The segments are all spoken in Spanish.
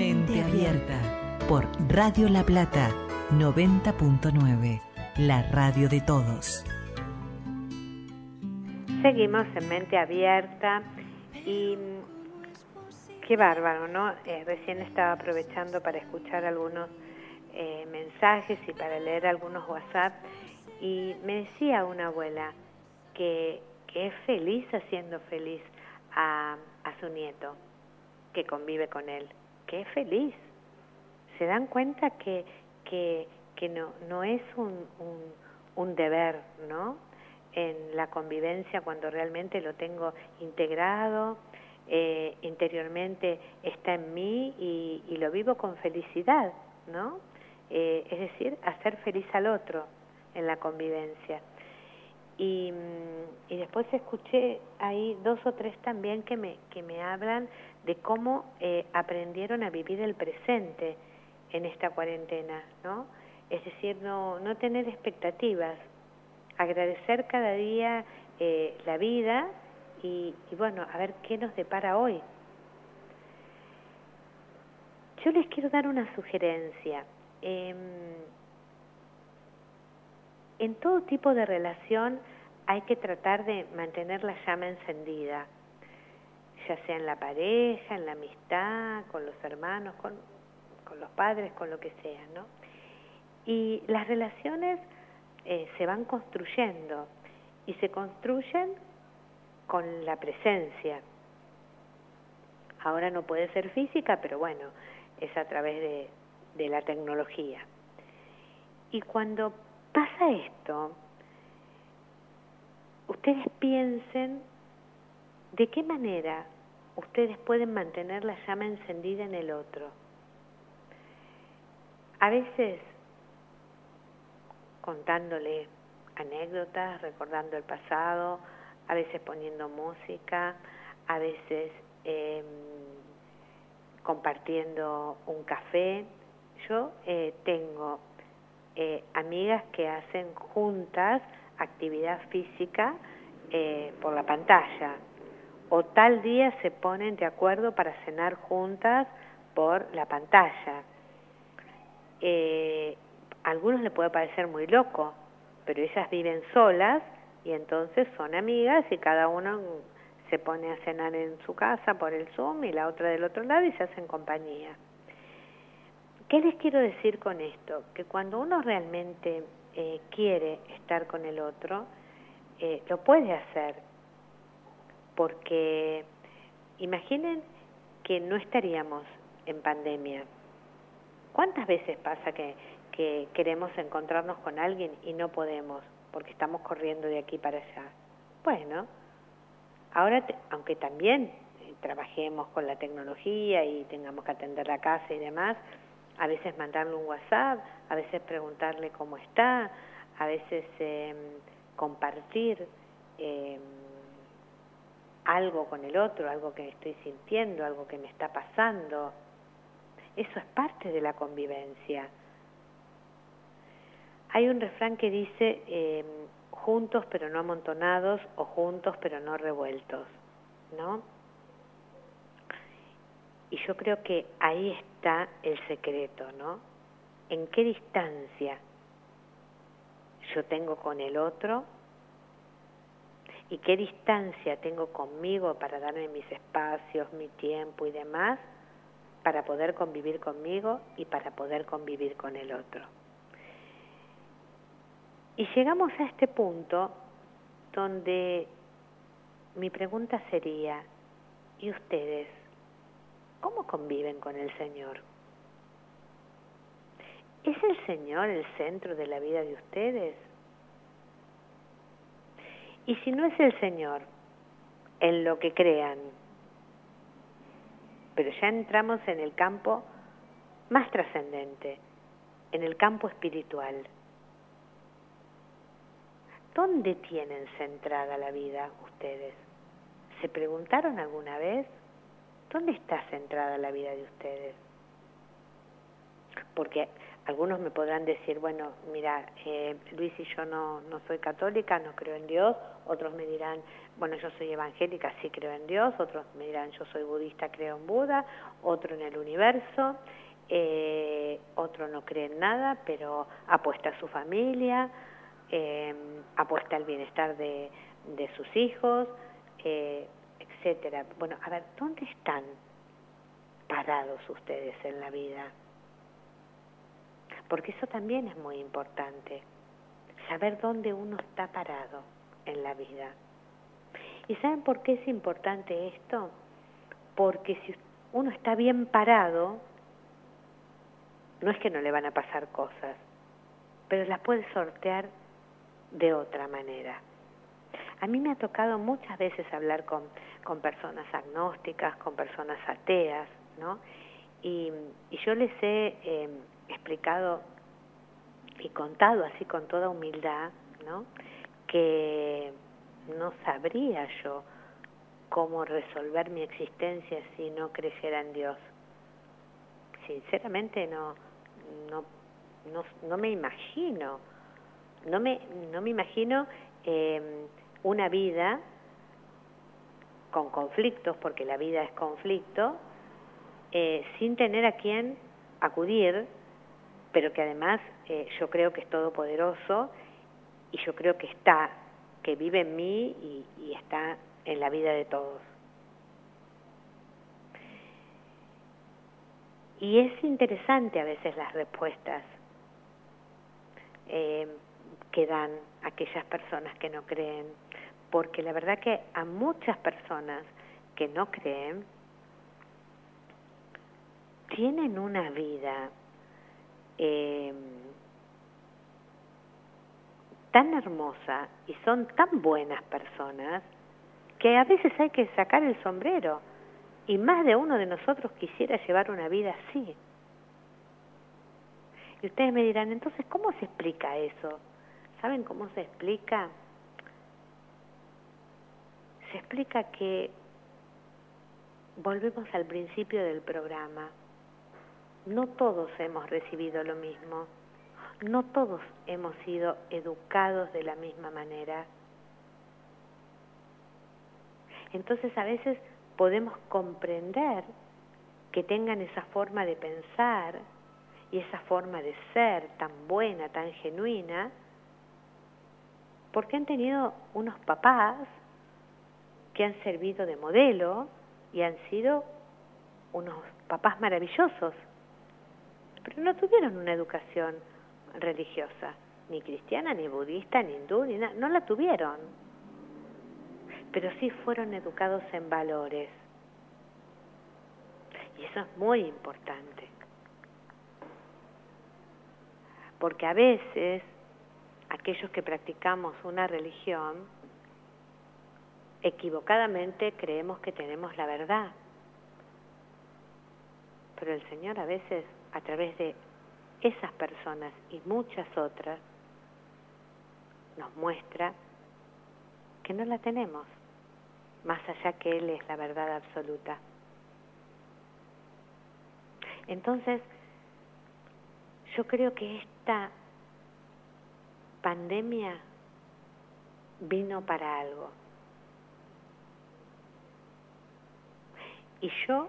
Mente Abierta por Radio La Plata 90.9, la radio de todos. Seguimos en Mente Abierta y qué bárbaro, ¿no? Eh, recién estaba aprovechando para escuchar algunos eh, mensajes y para leer algunos WhatsApp y me decía una abuela que, que es feliz haciendo feliz a, a su nieto, que convive con él, que es feliz. Se dan cuenta que, que, que no, no es un, un, deber, ¿no? En la convivencia cuando realmente lo tengo integrado, eh, interiormente está en mí y, lo vivo con felicidad, ¿no? Eh, es decir, hacer feliz al otro en la convivencia. Y, y, después escuché ahí dos o tres también que me, que me hablan de cómo eh, aprendieron a vivir el presente en esta cuarentena, ¿no? Es decir, no, no tener expectativas, agradecer cada día eh, la vida y, y bueno, a ver qué nos depara hoy. Yo les quiero dar una sugerencia. Eh, en todo tipo de relación hay que tratar de mantener la llama encendida, ya sea en la pareja, en la amistad, con los hermanos, con, con los padres, con lo que sea, ¿no? Y las relaciones eh, se van construyendo y se construyen con la presencia. Ahora no puede ser física, pero bueno, es a través de, de la tecnología. Y cuando pasa esto, ustedes piensen de qué manera ustedes pueden mantener la llama encendida en el otro. A veces contándole anécdotas, recordando el pasado, a veces poniendo música, a veces eh, compartiendo un café. Yo eh, tengo eh, amigas que hacen juntas actividad física eh, por la pantalla o tal día se ponen de acuerdo para cenar juntas por la pantalla. Eh, a algunos les puede parecer muy loco, pero ellas viven solas y entonces son amigas y cada uno se pone a cenar en su casa por el Zoom y la otra del otro lado y se hacen compañía. ¿Qué les quiero decir con esto? Que cuando uno realmente eh, quiere estar con el otro, eh, lo puede hacer. Porque imaginen que no estaríamos en pandemia. ¿Cuántas veces pasa que, que queremos encontrarnos con alguien y no podemos porque estamos corriendo de aquí para allá? Bueno, ahora, te, aunque también eh, trabajemos con la tecnología y tengamos que atender la casa y demás, a veces mandarle un WhatsApp, a veces preguntarle cómo está, a veces eh, compartir eh, algo con el otro, algo que estoy sintiendo, algo que me está pasando. Eso es parte de la convivencia. Hay un refrán que dice eh, juntos pero no amontonados o juntos pero no revueltos, ¿no? Y yo creo que ahí está el secreto, ¿no? ¿En qué distancia yo tengo con el otro? ¿Y qué distancia tengo conmigo para darme mis espacios, mi tiempo y demás para poder convivir conmigo y para poder convivir con el otro? Y llegamos a este punto donde mi pregunta sería, ¿y ustedes? ¿Cómo conviven con el Señor? ¿Es el Señor el centro de la vida de ustedes? Y si no es el Señor, en lo que crean, pero ya entramos en el campo más trascendente, en el campo espiritual. ¿Dónde tienen centrada la vida ustedes? ¿Se preguntaron alguna vez? ¿Dónde está centrada la vida de ustedes? Porque algunos me podrán decir, bueno, mira, eh, Luis y yo no, no soy católica, no creo en Dios, otros me dirán, bueno, yo soy evangélica, sí creo en Dios, otros me dirán, yo soy budista, creo en Buda, otro en el universo, eh, otro no cree en nada, pero apuesta a su familia, eh, apuesta al bienestar de, de sus hijos, eh, etcétera. Bueno, a ver, ¿dónde están parados ustedes en la vida? Porque eso también es muy importante, saber dónde uno está parado en la vida. ¿Y saben por qué es importante esto? Porque si uno está bien parado, no es que no le van a pasar cosas, pero las puede sortear de otra manera. A mí me ha tocado muchas veces hablar con, con personas agnósticas, con personas ateas, ¿no? Y, yo les he em, explicado y contado así con toda humildad, ¿no? Que no sabría yo cómo resolver mi existencia si no creyera en Dios. Sinceramente no, no, no, no me imagino, no me, no me imagino eh, una vida con conflictos, porque la vida es conflicto, eh, sin tener a quien acudir, pero que además eh, yo creo que es todopoderoso y yo creo que está, que vive en mí y, está en la vida de todos. Y es interesante a veces las respuestas eh, que dan aquellas personas que no creen, porque la verdad que a muchas personas que no creen tienen una vida eh, tan hermosa y son tan buenas personas que a veces hay que sacar el sombrero y más de uno de nosotros quisiera llevar una vida así. Y ustedes me dirán, entonces, ¿cómo se explica eso? ¿Saben cómo se explica? Se explica que volvemos al principio del programa. No todos hemos recibido lo mismo. No todos hemos sido educados de la misma manera. Entonces a veces podemos comprender que tengan esa forma de pensar y esa forma de ser tan buena, tan genuina, porque han tenido unos papás que han servido de modelo y han sido unos papás maravillosos, pero no tuvieron una educación religiosa, ni cristiana, ni budista, ni hindú, ni nada, no la tuvieron pero sí fueron educados en valores. Y eso es muy importante. Porque a veces aquellos que practicamos una religión, equivocadamente creemos que tenemos la verdad. Pero el Señor a veces, a través de esas personas y muchas otras, nos muestra que no la tenemos más allá que Él es la verdad absoluta. Entonces, yo creo que esta pandemia vino para algo. Y yo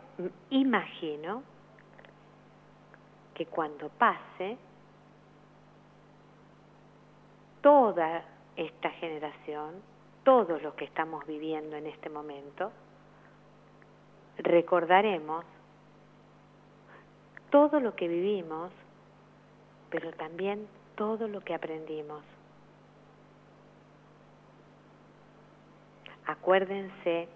imagino que cuando pase, toda esta generación todos los que estamos viviendo en este momento, recordaremos todo lo que vivimos, pero también todo lo que aprendimos. Acuérdense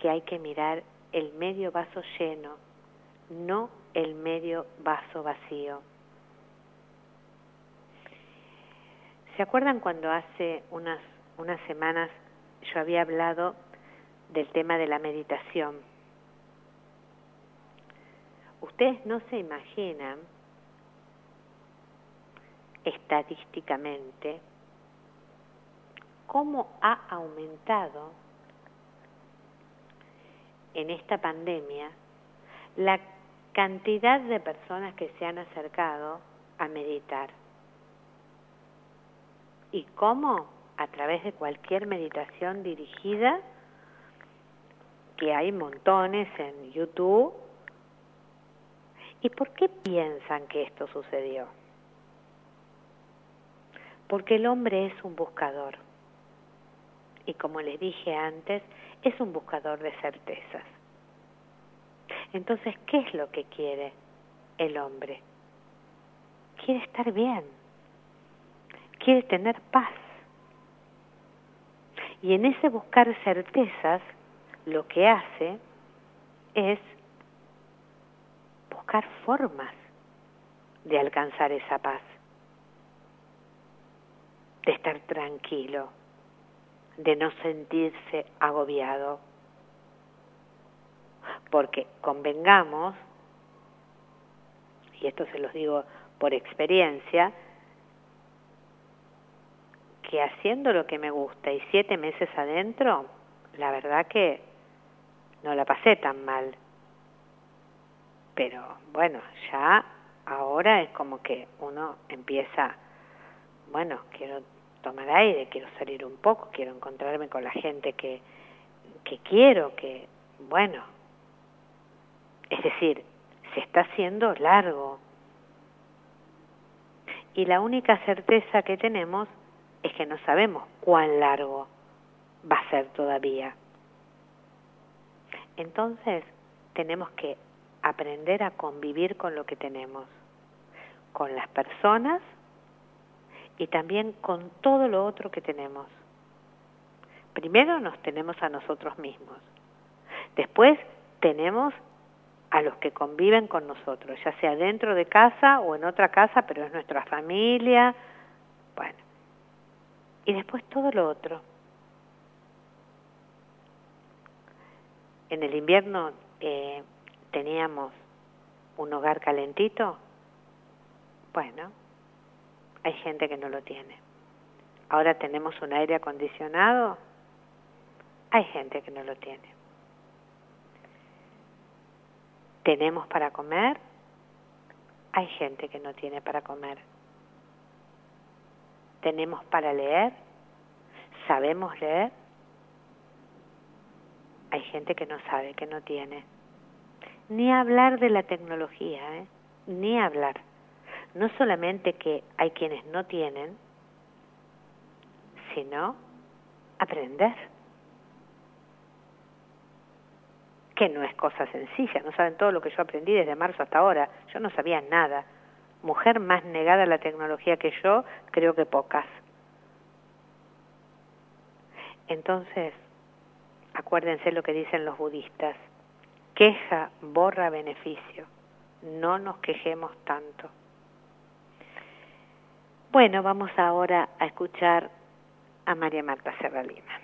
que hay que mirar el medio vaso lleno, no el medio vaso vacío. ¿Se acuerdan cuando hace unas unas semanas yo había hablado del tema de la meditación. Ustedes no se imaginan estadísticamente cómo ha aumentado en esta pandemia la cantidad de personas que se han acercado a meditar. ¿Y cómo? A través de cualquier meditación dirigida, que hay montones en YouTube. ¿Y por qué piensan que esto sucedió? Porque el hombre es un buscador. Y como les dije antes, es un buscador de certezas. Entonces, ¿qué es lo que quiere el hombre? Quiere estar bien, quiere tener paz. Y en ese buscar certezas, lo que hace es buscar formas de alcanzar esa paz, de estar tranquilo, de no sentirse agobiado. Porque convengamos, y esto se los digo por experiencia, que haciendo lo que me gusta y siete meses adentro, la verdad que no la pasé tan mal. Pero bueno, ya ahora es como que uno empieza, bueno, quiero tomar aire, quiero salir un poco, quiero encontrarme con la gente que, que quiero, que, bueno, es decir, se está haciendo largo. Y la única certeza que tenemos es que no sabemos cuán largo va a ser todavía. Entonces, tenemos que aprender a convivir con lo que tenemos, con las personas y también con todo lo otro que tenemos. Primero nos tenemos a nosotros mismos. Después tenemos a los que conviven con nosotros, ya sea dentro de casa o en otra casa, pero es nuestra familia. Bueno. Y después todo lo otro. En el invierno eh, teníamos un hogar calentito. Bueno, hay gente que no lo tiene. Ahora tenemos un aire acondicionado, hay gente que no lo tiene. Tenemos para comer, hay gente que no tiene para comer. Tenemos para leer, sabemos leer, hay gente que no sabe, que no tiene. Ni hablar de la tecnología, ¿eh? ni hablar no solamente que hay quienes no tienen, sino aprender. Que no es cosa sencilla, no saben todo lo que yo aprendí desde marzo hasta ahora, yo no sabía nada. Mujer más negada a la tecnología que yo, creo que pocas. Entonces, acuérdense lo que dicen los budistas, queja borra beneficio, no nos quejemos tanto. Bueno, vamos ahora a escuchar a María Marta Serralina.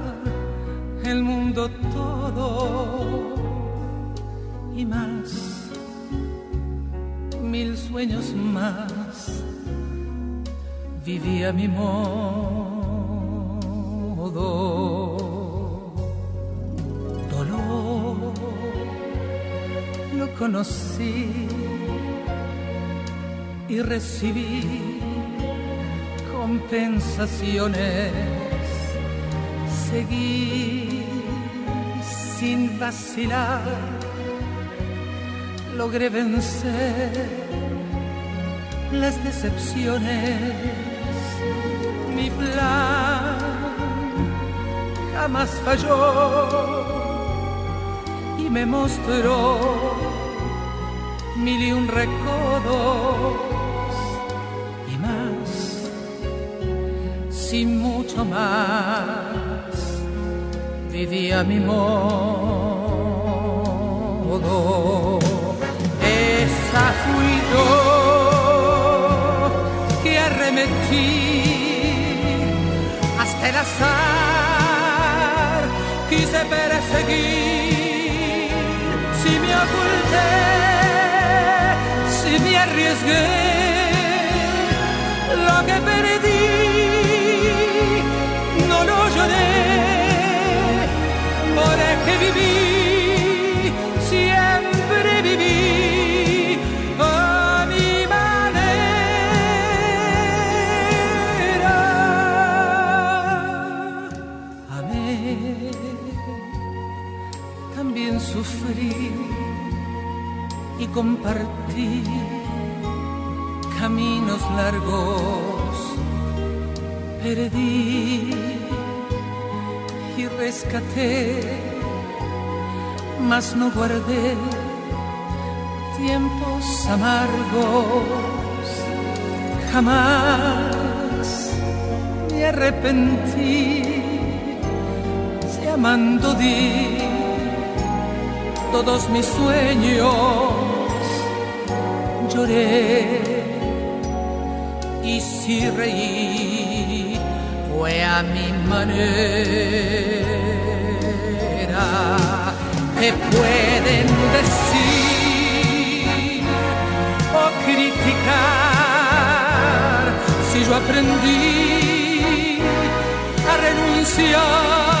el mundo todo y más, mil sueños más vivía mi modo. Dolor lo conocí y recibí compensaciones. Seguí sin vacilar, logré vencer las decepciones. Mi plan jamás falló y me mostró mil y un recodos y más, sin mucho más, vivía mi modo. Esa fui yo que arremetí hasta el azar, quise perseguir, si me oculté me arriesgué, compartí caminos largos, perdí y rescaté, mas no guardé tiempos amargos, jamás me arrepentí, si amando di todos mis sueños lloré y si reí fue a mi manera. ¿Qué pueden decir o criticar si yo aprendí a renunciar?